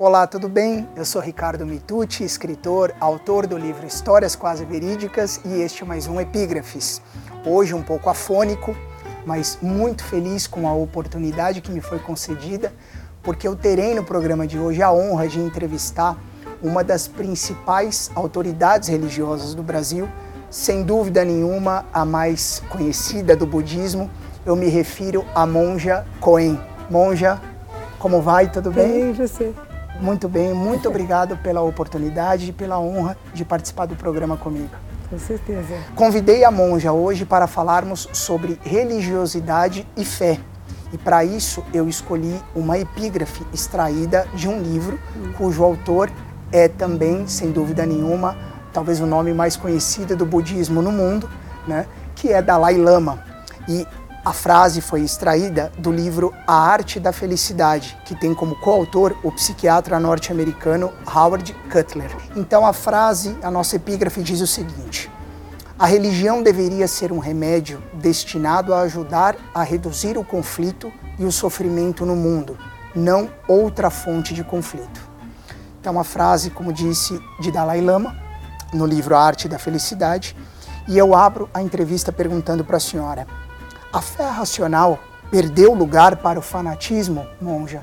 Olá, tudo bem? Eu sou Ricardo Mitucci, escritor, autor do livro Histórias Quase Verídicas e este é mais um Epígrafes. Hoje um pouco afônico, mas muito feliz com a oportunidade que me foi concedida, porque eu terei no programa de hoje a honra de entrevistar uma das principais autoridades religiosas do Brasil, sem dúvida nenhuma a mais conhecida do budismo. Eu me refiro à monja Coen. Monja, como vai? Tudo bem? Bem, você. Muito bem, muito obrigado pela oportunidade e pela honra de participar do programa comigo. Com certeza. Convidei a monja hoje para falarmos sobre religiosidade e fé. E para isso eu escolhi uma epígrafe extraída de um livro cujo autor é também, sem dúvida nenhuma, talvez o nome mais conhecido do budismo no mundo, né, que é Dalai Lama. E a frase foi extraída do livro A Arte da Felicidade, que tem como coautor o psiquiatra norte-americano Howard Cutler. Então a frase, a nossa epígrafe diz o seguinte: A religião deveria ser um remédio destinado a ajudar a reduzir o conflito e o sofrimento no mundo, não outra fonte de conflito. Então uma frase, como disse, de Dalai Lama, no livro A Arte da Felicidade, e eu abro a entrevista perguntando para a senhora: a fé racional perdeu lugar para o fanatismo, monja?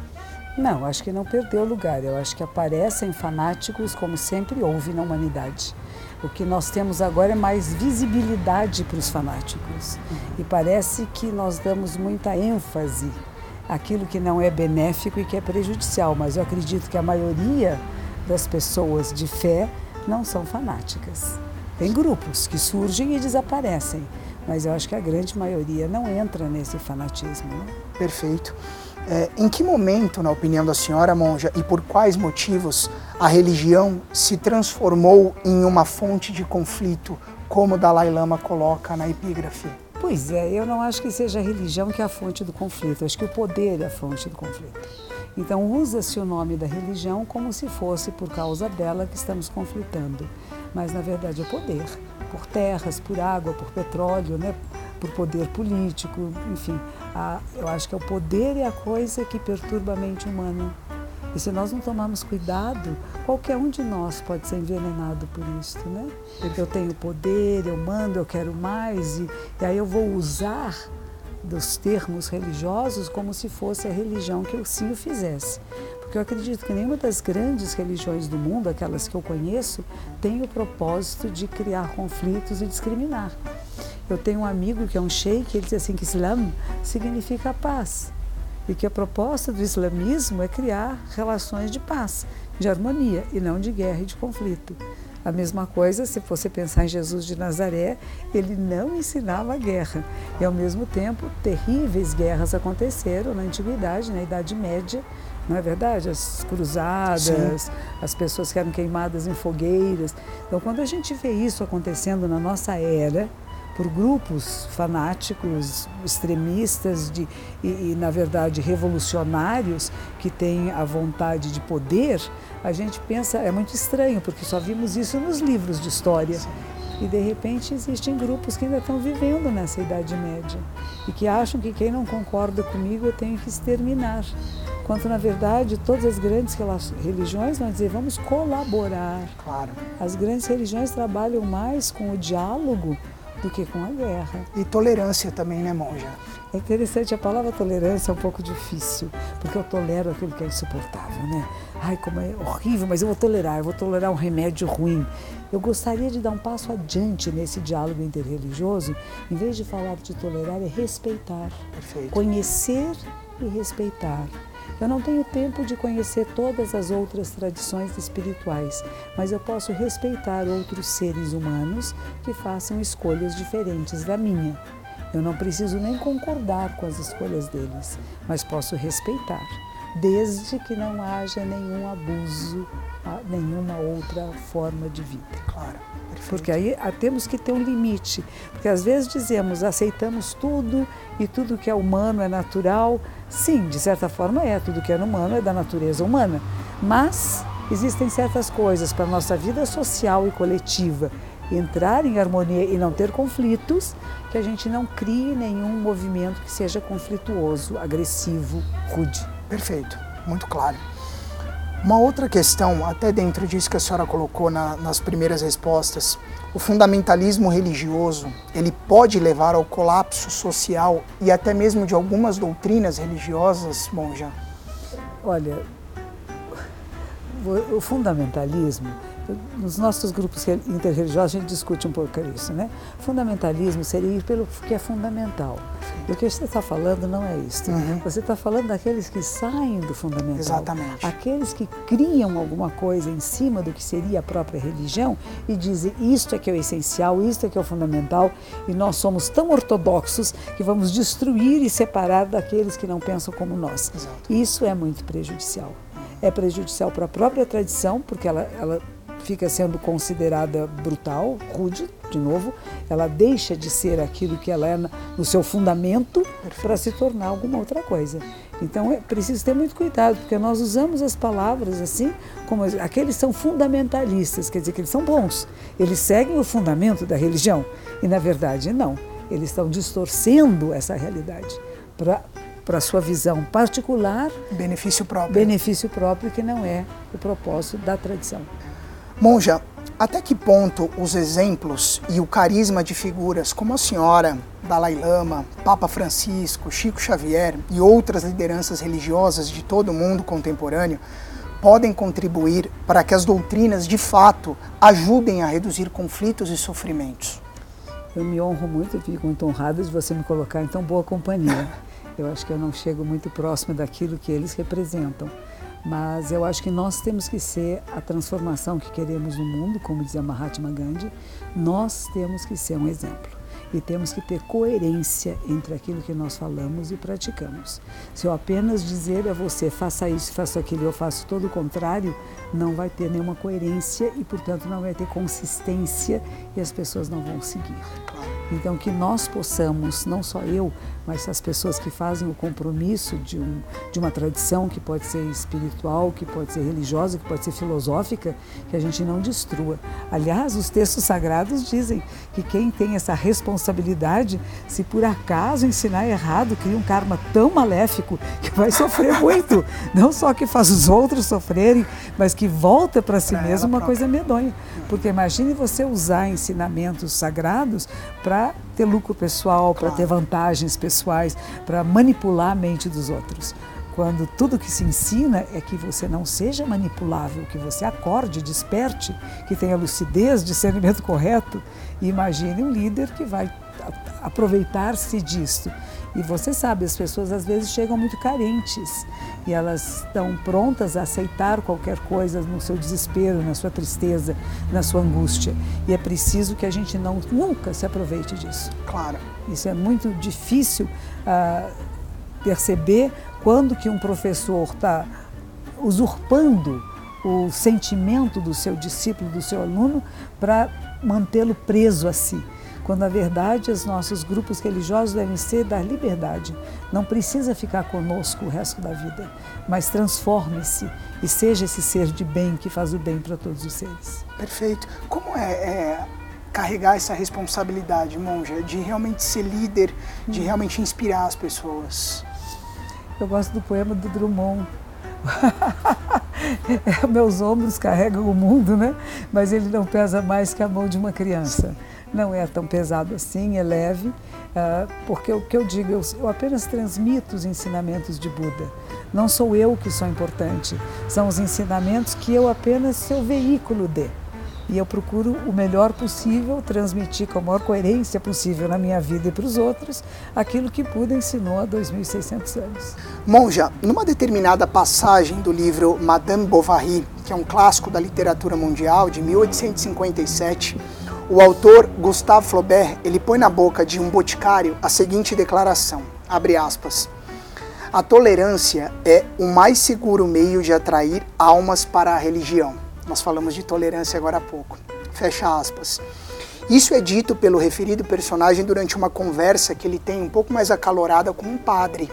Não, acho que não perdeu lugar. Eu acho que aparecem fanáticos como sempre houve na humanidade. O que nós temos agora é mais visibilidade para os fanáticos. E parece que nós damos muita ênfase àquilo que não é benéfico e que é prejudicial. Mas eu acredito que a maioria das pessoas de fé não são fanáticas. Tem grupos que surgem e desaparecem mas eu acho que a grande maioria não entra nesse fanatismo. Né? Perfeito. É, em que momento, na opinião da senhora, monja, e por quais motivos a religião se transformou em uma fonte de conflito, como Dalai Lama coloca na epígrafe? Pois é, eu não acho que seja a religião que é a fonte do conflito, eu acho que o poder é a fonte do conflito. Então usa-se o nome da religião como se fosse por causa dela que estamos conflitando, mas na verdade é poder por terras, por água, por petróleo, né? por poder político, enfim. A, eu acho que é o poder é a coisa que perturba a mente humana. E se nós não tomarmos cuidado, qualquer um de nós pode ser envenenado por isso, né? Porque eu tenho poder, eu mando, eu quero mais, e, e aí eu vou usar dos termos religiosos como se fosse a religião que o fizesse. Porque eu acredito que nenhuma das grandes religiões do mundo, aquelas que eu conheço, tem o propósito de criar conflitos e discriminar. Eu tenho um amigo que é um sheik, ele diz assim que Islam significa paz e que a proposta do islamismo é criar relações de paz, de harmonia e não de guerra e de conflito. A mesma coisa, se você pensar em Jesus de Nazaré, ele não ensinava guerra. E, ao mesmo tempo, terríveis guerras aconteceram na Antiguidade, na Idade Média, não é verdade? As cruzadas, Sim. as pessoas que eram queimadas em fogueiras. Então, quando a gente vê isso acontecendo na nossa era, por grupos fanáticos, extremistas de, e, e, na verdade, revolucionários que têm a vontade de poder, a gente pensa, é muito estranho, porque só vimos isso nos livros de história. E de repente existem grupos que ainda estão vivendo nessa Idade Média e que acham que quem não concorda comigo eu tenho que exterminar. Quando na verdade todas as grandes religiões vão dizer vamos colaborar. Claro. As grandes religiões trabalham mais com o diálogo do que com a guerra. E tolerância também, né, monja? É interessante, a palavra tolerância é um pouco difícil, porque eu tolero aquilo que é insuportável, né? Ai, como é horrível, mas eu vou tolerar, eu vou tolerar um remédio ruim. Eu gostaria de dar um passo adiante nesse diálogo interreligioso, em vez de falar de tolerar, é respeitar. Perfeito. Conhecer e respeitar. Eu não tenho tempo de conhecer todas as outras tradições espirituais, mas eu posso respeitar outros seres humanos que façam escolhas diferentes da minha. Eu não preciso nem concordar com as escolhas deles, mas posso respeitar, desde que não haja nenhum abuso, nenhuma outra forma de vida. Claro. Porque aí ah, temos que ter um limite. Porque às vezes dizemos, aceitamos tudo e tudo que é humano é natural. Sim, de certa forma é, tudo que é humano é da natureza humana. Mas existem certas coisas para a nossa vida social e coletiva entrar em harmonia e não ter conflitos, que a gente não crie nenhum movimento que seja conflituoso, agressivo, rude. Perfeito, muito claro. Uma outra questão, até dentro disso que a senhora colocou na, nas primeiras respostas, o fundamentalismo religioso, ele pode levar ao colapso social e até mesmo de algumas doutrinas religiosas, monja? Olha, o fundamentalismo nos nossos grupos interreligiosos a gente discute um pouco isso, né? Fundamentalismo seria ir pelo que é fundamental. E o que você está falando não é isso. Uhum. Você está falando daqueles que saem do fundamental. Exatamente. Aqueles que criam alguma coisa em cima do que seria a própria religião e dizem isto é que é o essencial, isto é que é o fundamental, e nós somos tão ortodoxos que vamos destruir e separar daqueles que não pensam como nós. Exato. Isso é muito prejudicial. É prejudicial para a própria tradição, porque ela, ela fica sendo considerada brutal, rude, de novo, ela deixa de ser aquilo que ela é no seu fundamento para se tornar alguma outra coisa. Então é preciso ter muito cuidado, porque nós usamos as palavras assim, como aqueles são fundamentalistas, quer dizer que eles são bons, eles seguem o fundamento da religião, e na verdade não, eles estão distorcendo essa realidade para para sua visão particular, benefício próprio. Benefício próprio que não é o propósito da tradição. Monja, até que ponto os exemplos e o carisma de figuras como a senhora, Dalai Lama, Papa Francisco, Chico Xavier e outras lideranças religiosas de todo o mundo contemporâneo podem contribuir para que as doutrinas de fato ajudem a reduzir conflitos e sofrimentos? Eu me honro muito e fico muito honrada de você me colocar em tão boa companhia. Eu acho que eu não chego muito próximo daquilo que eles representam. Mas eu acho que nós temos que ser a transformação que queremos no mundo, como dizia Mahatma Gandhi, nós temos que ser um exemplo e temos que ter coerência entre aquilo que nós falamos e praticamos. Se eu apenas dizer a você faça isso, faça aquilo, eu faço todo o contrário, não vai ter nenhuma coerência e, portanto, não vai ter consistência e as pessoas não vão seguir. Então, que nós possamos, não só eu, mas as pessoas que fazem o compromisso de, um, de uma tradição que pode ser espiritual, que pode ser religiosa, que pode ser filosófica, que a gente não destrua. Aliás, os textos sagrados dizem que quem tem essa responsabilidade, se por acaso ensinar errado, cria um karma tão maléfico que vai sofrer muito. Não só que faz os outros sofrerem, mas que volta para si mesmo uma coisa medonha. Porque imagine você usar ensinamentos sagrados para ter lucro pessoal, para ter vantagens pessoais, para manipular a mente dos outros. Quando tudo que se ensina é que você não seja manipulável, que você acorde, desperte, que tenha lucidez, discernimento correto. E imagine um líder que vai aproveitar-se disto. E você sabe, as pessoas às vezes chegam muito carentes e elas estão prontas a aceitar qualquer coisa no seu desespero, na sua tristeza, na sua angústia. E é preciso que a gente não nunca se aproveite disso. Claro. Isso é muito difícil uh, perceber quando que um professor está usurpando o sentimento do seu discípulo, do seu aluno, para mantê-lo preso a si quando na verdade os nossos grupos religiosos devem ser da liberdade. Não precisa ficar conosco o resto da vida, mas transforme-se e seja esse ser de bem que faz o bem para todos os seres. Perfeito. Como é, é carregar essa responsabilidade, monja, de realmente ser líder, de hum. realmente inspirar as pessoas? Eu gosto do poema do Drummond. Meus ombros carregam o mundo, né? Mas ele não pesa mais que a mão de uma criança não é tão pesado assim, é leve, uh, porque o que eu digo, eu apenas transmito os ensinamentos de Buda. Não sou eu que sou importante, são os ensinamentos que eu apenas sou veículo de. E eu procuro o melhor possível transmitir com a maior coerência possível na minha vida e para os outros aquilo que Buda ensinou há 2.600 anos. Monja, numa determinada passagem do livro Madame Bovary, que é um clássico da literatura mundial de 1857, o autor Gustave Flaubert, ele põe na boca de um boticário a seguinte declaração, abre aspas, a tolerância é o mais seguro meio de atrair almas para a religião. Nós falamos de tolerância agora há pouco. Fecha aspas. Isso é dito pelo referido personagem durante uma conversa que ele tem um pouco mais acalorada com um padre.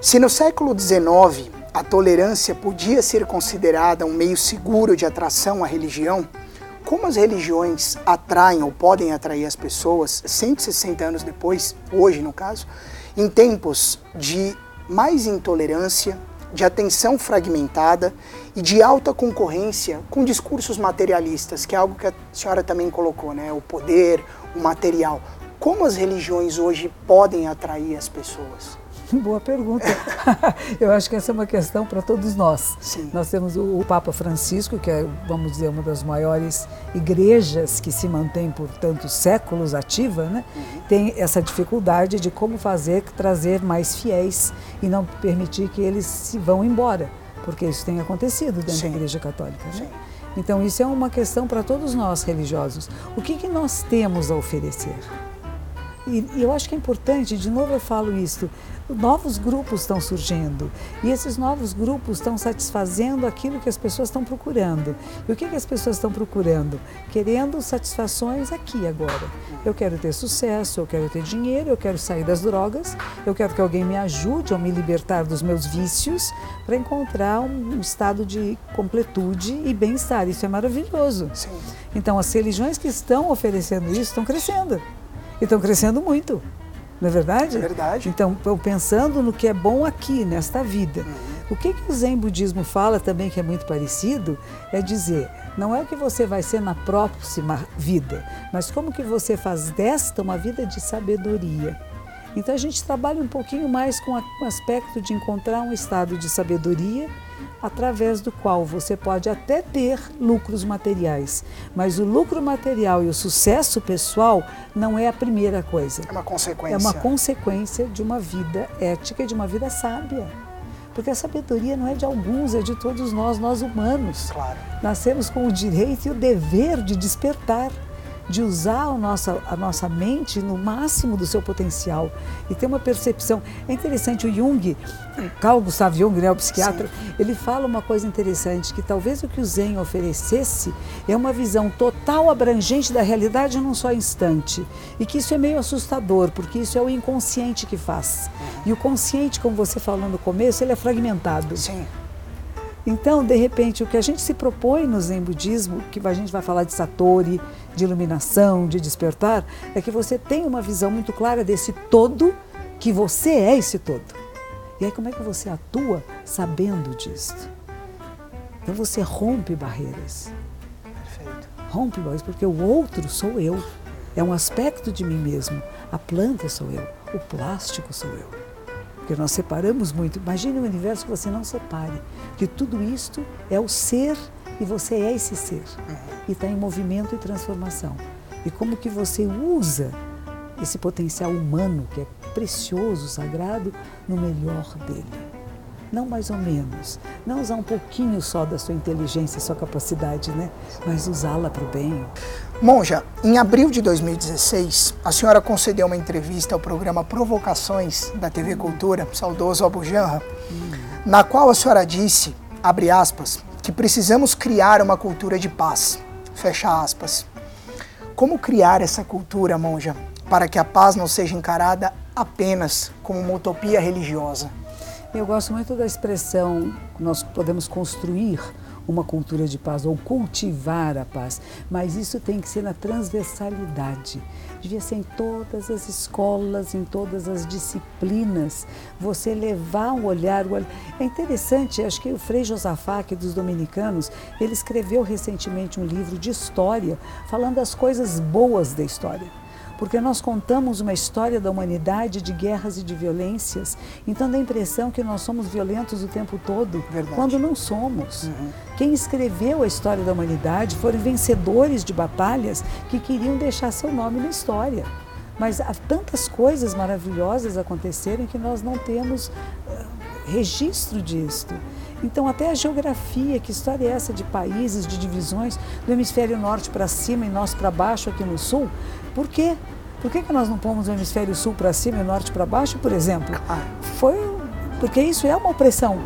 Se no século XIX a tolerância podia ser considerada um meio seguro de atração à religião, como as religiões atraem ou podem atrair as pessoas 160 anos depois, hoje no caso, em tempos de mais intolerância, de atenção fragmentada e de alta concorrência com discursos materialistas, que é algo que a senhora também colocou, né? O poder, o material. Como as religiões hoje podem atrair as pessoas? Boa pergunta. Eu acho que essa é uma questão para todos nós. Sim. Nós temos o, Papa Francisco, que é, vamos dizer, uma das maiores igrejas que se mantém por tantos séculos ativa, né? Uhum. tem essa dificuldade de como fazer trazer mais fiéis e não permitir que eles se vão embora, porque isso tem acontecido dentro Sim. da Igreja Católica. Né? Então, isso é uma questão para todos nós religiosos. O que, que nós temos a oferecer? E, e eu acho que é importante, de novo eu falo isso, novos grupos estão surgindo e esses novos grupos estão satisfazendo aquilo que as pessoas estão procurando. E o que, que as pessoas estão procurando? Querendo satisfações aqui agora. Eu quero ter sucesso, eu quero ter dinheiro, eu quero sair das drogas, eu quero que alguém me ajude a me libertar dos meus vícios para encontrar um estado de completude e bem-estar. Isso é maravilhoso. Sim. Então, as religiões que estão oferecendo isso estão crescendo. E estão crescendo muito. Não é verdade? É verdade. Então, pensando no que é bom aqui, nesta vida. Uhum. O que, que o Zen Budismo fala também, que é muito parecido, é dizer, não é o que você vai ser na próxima vida, mas como que você faz desta uma vida de sabedoria. Então a gente trabalha um pouquinho mais com o aspecto de encontrar um estado de sabedoria através do qual você pode até ter lucros materiais, mas o lucro material e o sucesso pessoal não é a primeira coisa. É uma consequência. É uma consequência de uma vida ética e de uma vida sábia. Porque a sabedoria não é de alguns, é de todos nós, nós humanos. Claro. Nascemos com o direito e o dever de despertar de usar a nossa, a nossa mente no máximo do seu potencial e ter uma percepção. É interessante, o Jung, Carl Gustav Jung, né, o psiquiatra, Sim. ele fala uma coisa interessante, que talvez o que o Zen oferecesse é uma visão total abrangente da realidade num só instante. E que isso é meio assustador, porque isso é o inconsciente que faz. Uhum. E o consciente, como você falou no começo, ele é fragmentado. Sim. Então, de repente, o que a gente se propõe no Zen Budismo, que a gente vai falar de Satori, de iluminação, de despertar, é que você tenha uma visão muito clara desse todo, que você é esse todo. E aí, como é que você atua sabendo disso? Então, você rompe barreiras. Perfeito. Rompe barreiras, porque o outro sou eu. É um aspecto de mim mesmo. A planta sou eu. O plástico sou eu porque nós separamos muito. Imagine um universo que você não separe, que tudo isto é o ser e você é esse ser e está em movimento e transformação. E como que você usa esse potencial humano que é precioso, sagrado, no melhor dele. Não mais ou menos, não usar um pouquinho só da sua inteligência, sua capacidade, né? Mas usá-la para o bem. Monja, em abril de 2016, a senhora concedeu uma entrevista ao programa Provocações da TV Cultura, saudoso Abu Janra, na qual a senhora disse, abre aspas, que precisamos criar uma cultura de paz, fecha aspas. Como criar essa cultura, monja, para que a paz não seja encarada apenas como uma utopia religiosa? Eu gosto muito da expressão nós podemos construir uma cultura de paz ou cultivar a paz, mas isso tem que ser na transversalidade. Devia ser em todas as escolas, em todas as disciplinas, você levar um olhar. É interessante, acho que o Frei Josafá, que é dos dominicanos, ele escreveu recentemente um livro de história, falando das coisas boas da história porque nós contamos uma história da humanidade de guerras e de violências, então dá a impressão que nós somos violentos o tempo todo, Verdade. quando não somos. Uhum. Quem escreveu a história da humanidade foram vencedores de batalhas que queriam deixar seu nome na história. Mas há tantas coisas maravilhosas aconteceram que nós não temos uh, registro disto. Então, até a geografia, que história é essa de países, de divisões, do hemisfério norte para cima e nós para baixo aqui no sul? Por quê? Por que, que nós não pomos o hemisfério sul para cima e o norte para baixo, por exemplo? Foi porque isso é uma opressão.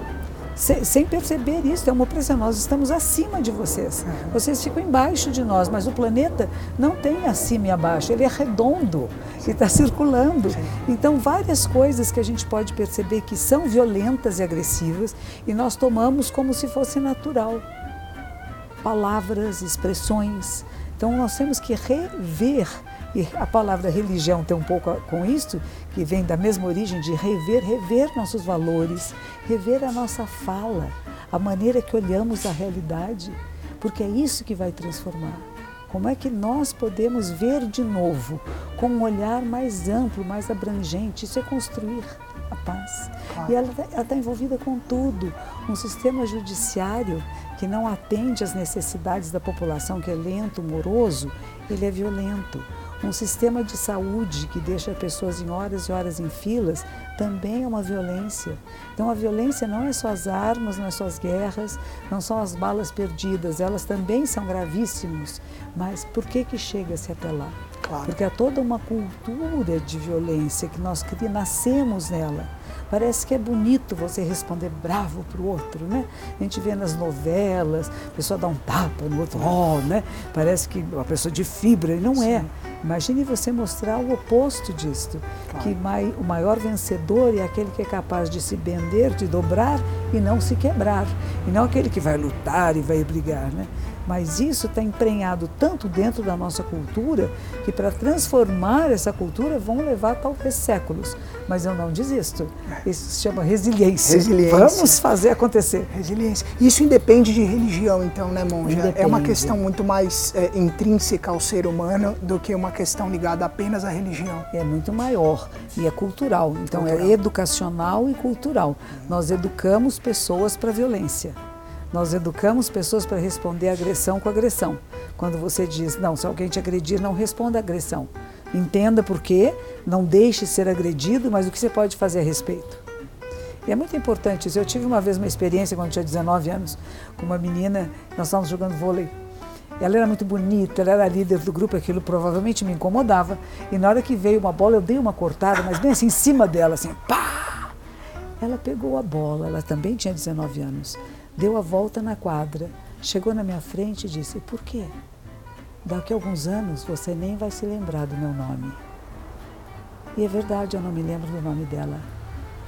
sem perceber isso, é uma opressão. Nós estamos acima de vocês. Uhum. Vocês ficam embaixo de nós, mas o planeta não tem acima e abaixo, ele é redondo e está circulando. Sim. Então, várias coisas que a gente pode perceber que são violentas e agressivas e nós tomamos como se fosse natural. Palavras, expressões. Então, nós temos que rever E a palavra religião tem um pouco com isso, que vem da mesma origem de rever, rever nossos valores, rever a nossa fala, a maneira que olhamos a realidade, porque é isso que vai transformar. Como é que nós podemos ver de novo, com um olhar mais amplo, mais abrangente? Isso é construir a paz. Claro. E ela está envolvida com tudo. Um sistema judiciário que não atende às necessidades da população, que é lento, moroso, ele é violento. Um sistema de saúde que deixa pessoas em horas e horas em filas também é uma violência. Então a violência não é só as armas, não é só as guerras, não são as balas perdidas, elas também são gravíssimas. Mas por que que chega-se até lá? Claro. Porque há toda uma cultura de violência que nós nascemos nela. Parece que é bonito você responder bravo para o outro, né? A gente vê nas novelas, a pessoa dá um tapa no outro, oh, né? Parece que uma pessoa de fibra, e não. Sim. é. Imagine você mostrar o oposto disto, claro. que mai, o maior vencedor é aquele que é capaz de se bender, de dobrar e não se quebrar, e não aquele que vai lutar e vai brigar, né? Mas isso está emprenhado tanto dentro da nossa cultura que para transformar essa cultura vão levar talvez séculos. Mas eu não desisto. Isso se chama resiliência. resiliência. Vamos fazer acontecer. Resiliência. Isso independe de religião, então, né, Monja? Independe. É uma questão muito mais é, intrínseca ao ser humano do que uma questão ligada apenas à religião. É muito maior e é cultural. Então é cultural. é educacional e cultural. Nós educamos pessoas para violência. Nós educamos pessoas para responder agressão com agressão. Quando você diz, não, se alguém te agredir, não responda agressão. Entenda por quê, não deixe ser agredido, mas o que você pode fazer a respeito. E é muito importante isso. Eu tive uma vez uma experiência quando tinha 19 anos com uma menina, nós estávamos jogando vôlei. Ela era muito bonita, ela era líder do grupo, aquilo provavelmente me incomodava. E na hora que veio uma bola, eu dei uma cortada, mas bem assim, em cima dela, assim, pá! Ela pegou a bola, ela também tinha 19 anos deu a volta na quadra, chegou na minha frente e disse: Por quê? Daqui a alguns anos você nem vai se lembrar do meu nome. E é verdade, eu não me lembro do nome dela.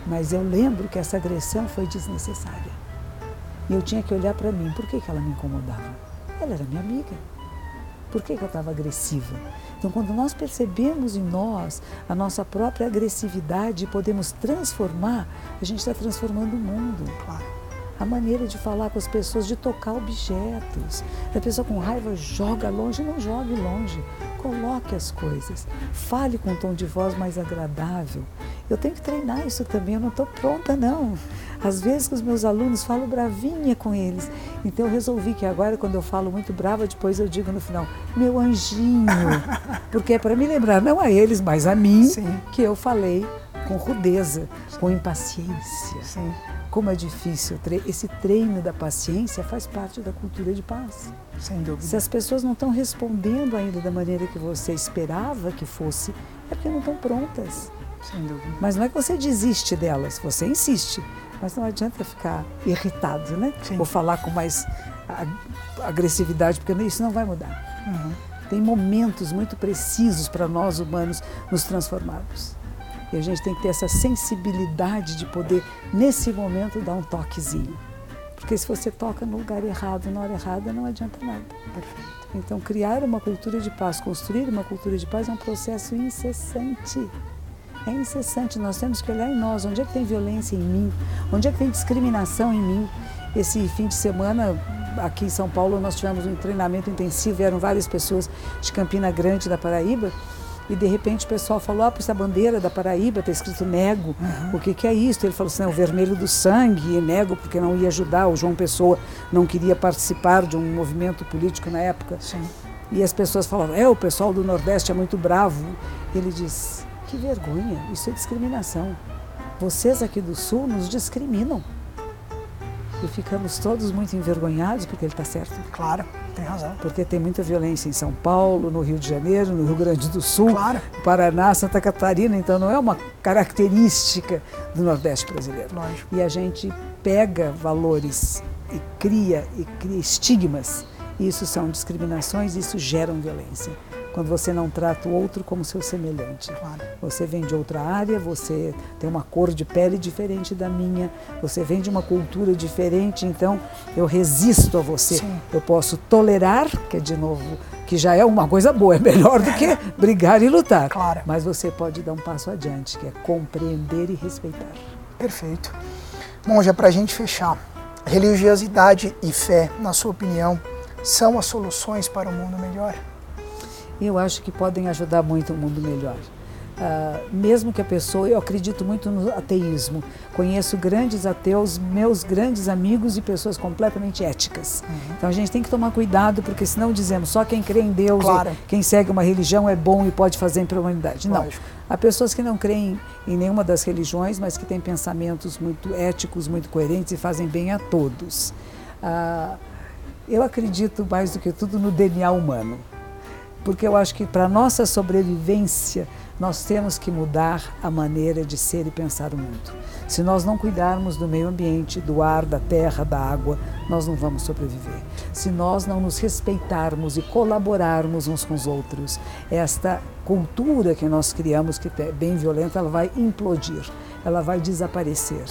Mas eu lembro que essa agressão foi desnecessária. E eu tinha que olhar para mim. Por que, que ela me incomodava? Ela era minha amiga. Por que, que eu estava agressiva? Então, quando nós percebemos em nós a nossa própria agressividade e podemos transformar, a gente está transformando o mundo. Claro a maneira de falar com as pessoas, de tocar objetos. A pessoa com raiva joga longe, não jogue longe. Coloque as coisas. Fale com um tom de voz mais agradável. Eu tenho que treinar isso também, eu não estou pronta, não. Às vezes, com os meus alunos, falo bravinha com eles. Então, eu resolvi que agora, quando eu falo muito brava, depois eu digo no final, meu anjinho. Porque é para me lembrar, não a eles, mas a mim, Sim. que eu falei com rudeza, com impaciência. Sim. Como é difícil. Esse treino da paciência faz parte da cultura de paz. Sem dúvida. Se as pessoas não estão respondendo ainda da maneira que você esperava que fosse, é porque não estão prontas. Sem dúvida. Mas não é que você desiste delas, você insiste. Mas não adianta ficar irritado, né? Sim. Ou falar com mais agressividade, porque isso não vai mudar. Uhum. Tem momentos muito precisos para nós humanos nos transformarmos. E a gente tem que ter essa sensibilidade de poder, nesse momento, dar um toquezinho. Porque se você toca no lugar errado, na hora errada, não adianta nada. Perfeito. Então, criar uma cultura de paz, construir uma cultura de paz é um processo incessante. É incessante. Nós temos que olhar em nós. Onde é que tem violência em mim? Onde é que tem discriminação em mim? Esse fim de semana, aqui em São Paulo, nós tivemos um treinamento intensivo. Vieram várias pessoas de Campina Grande, da Paraíba e de repente o pessoal falou: ah, essa bandeira da Paraíba está escrito nego. Uhum. O que, que é isso? Ele falou assim: é o vermelho do sangue, e nego porque não ia ajudar. O João Pessoa não queria participar de um movimento político na época. Sim. E as pessoas falavam: é, o pessoal do Nordeste é muito bravo. Ele diz: que vergonha, isso é discriminação. Vocês aqui do Sul nos discriminam e ficamos todos muito envergonhados, porque ele está certo. Claro, tem razão. Porque tem muita violência em São Paulo, no Rio de Janeiro, no Rio Grande do Sul, claro. Paraná, Santa Catarina, então não é uma característica do Nordeste brasileiro. Lógico. E a gente pega valores e cria e cria estigmas. Isso são discriminações, isso gera violência. Quando você não trata o outro como seu semelhante. Claro. Você vem de outra área, você tem uma cor de pele diferente da minha, você vem de uma cultura diferente, então eu resisto a você. Sim. Eu posso tolerar, que é de novo, que já é uma coisa boa, é melhor do que brigar e lutar. Claro. Mas você pode dar um passo adiante, que é compreender e respeitar. Perfeito. Bom, já para a gente fechar, religiosidade e fé, na sua opinião, são as soluções para um mundo melhor? Eu acho que podem ajudar muito o mundo melhor. Uh, mesmo que a pessoa, eu acredito muito no ateísmo. Conheço grandes ateus, meus grandes amigos e pessoas completamente éticas. Uhum. Então a gente tem que tomar cuidado, porque senão dizemos só quem crê em Deus, claro. quem segue uma religião é bom e pode fazer para a humanidade. Não. Lógico. Há pessoas que não creem em nenhuma das religiões, mas que têm pensamentos muito éticos, muito coerentes e fazem bem a todos. Uh, eu acredito mais do que tudo no DNA humano porque eu acho que para nossa sobrevivência nós temos que mudar a maneira de ser e pensar o mundo. Se nós não cuidarmos do meio ambiente, do ar, da terra, da água, nós não vamos sobreviver. Se nós não nos respeitarmos e colaborarmos uns com os outros, esta cultura que nós criamos, que é bem violenta, ela vai implodir ela vai desaparecer.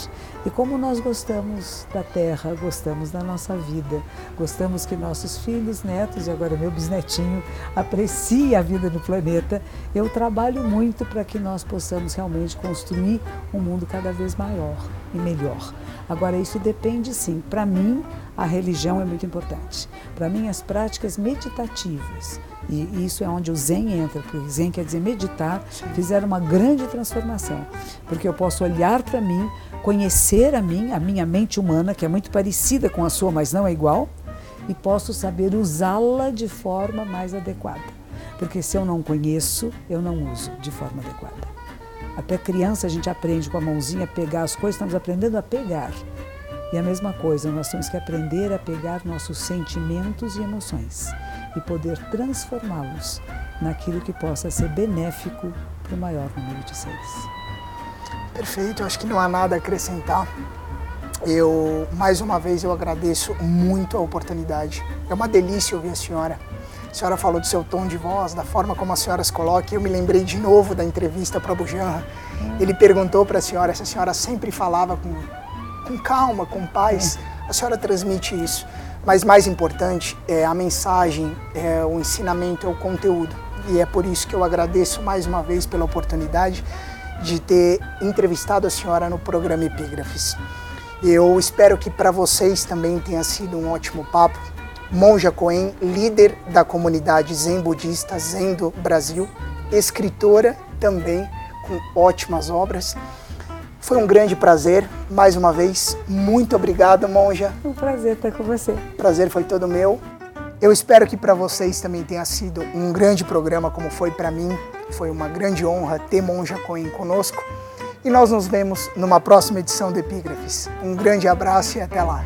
E como nós gostamos da terra, gostamos da nossa vida, gostamos que nossos filhos, netos e agora meu bisnetinho apreciem a vida no planeta, eu trabalho muito para que nós possamos realmente construir um mundo cada vez maior e melhor. Agora, isso depende sim. Para mim, a religião é muito importante. Para mim, as práticas meditativas e isso é onde o Zen entra, porque o Zen quer dizer meditar, fizeram uma grande transformação. Porque eu posso olhar para mim, conhecer a mim, a minha mente humana, que é muito parecida com a sua, mas não é igual, e posso saber usá-la de forma mais adequada. Porque se eu não conheço, eu não uso de forma adequada. Até criança a gente aprende com a mãozinha a pegar as coisas, estamos aprendendo a pegar. E a mesma coisa, nós temos que aprender a pegar nossos sentimentos e emoções e poder transformá-los naquilo que possa ser benéfico para o maior número de seres. Perfeito, acho que não há nada a acrescentar. Eu, mais uma vez, eu agradeço muito a oportunidade. É uma delícia ouvir a senhora. A senhora falou do seu tom de voz, da forma como a senhora se coloca. Eu me lembrei de novo da entrevista para Bujanra. Ele perguntou para a senhora se a senhora sempre falava com, com calma, com paz. A senhora transmite isso. Mas mais importante é a mensagem, é o ensinamento, é o conteúdo. E é por isso que eu agradeço mais uma vez pela oportunidade de ter entrevistado a senhora no programa Epígrafes. Eu espero que para vocês também tenha sido um ótimo papo. Monja Coen, líder da comunidade Zen Budista Zen do Brasil, escritora também com ótimas obras. Foi um grande prazer, mais uma vez. Muito obrigado, monja. Um prazer estar com você. Prazer foi todo meu. Eu espero que para vocês também tenha sido um grande programa, como foi para mim. Foi uma grande honra ter Monja Coen conosco. E nós nos vemos numa próxima edição do Epígrafes. Um grande abraço e até lá.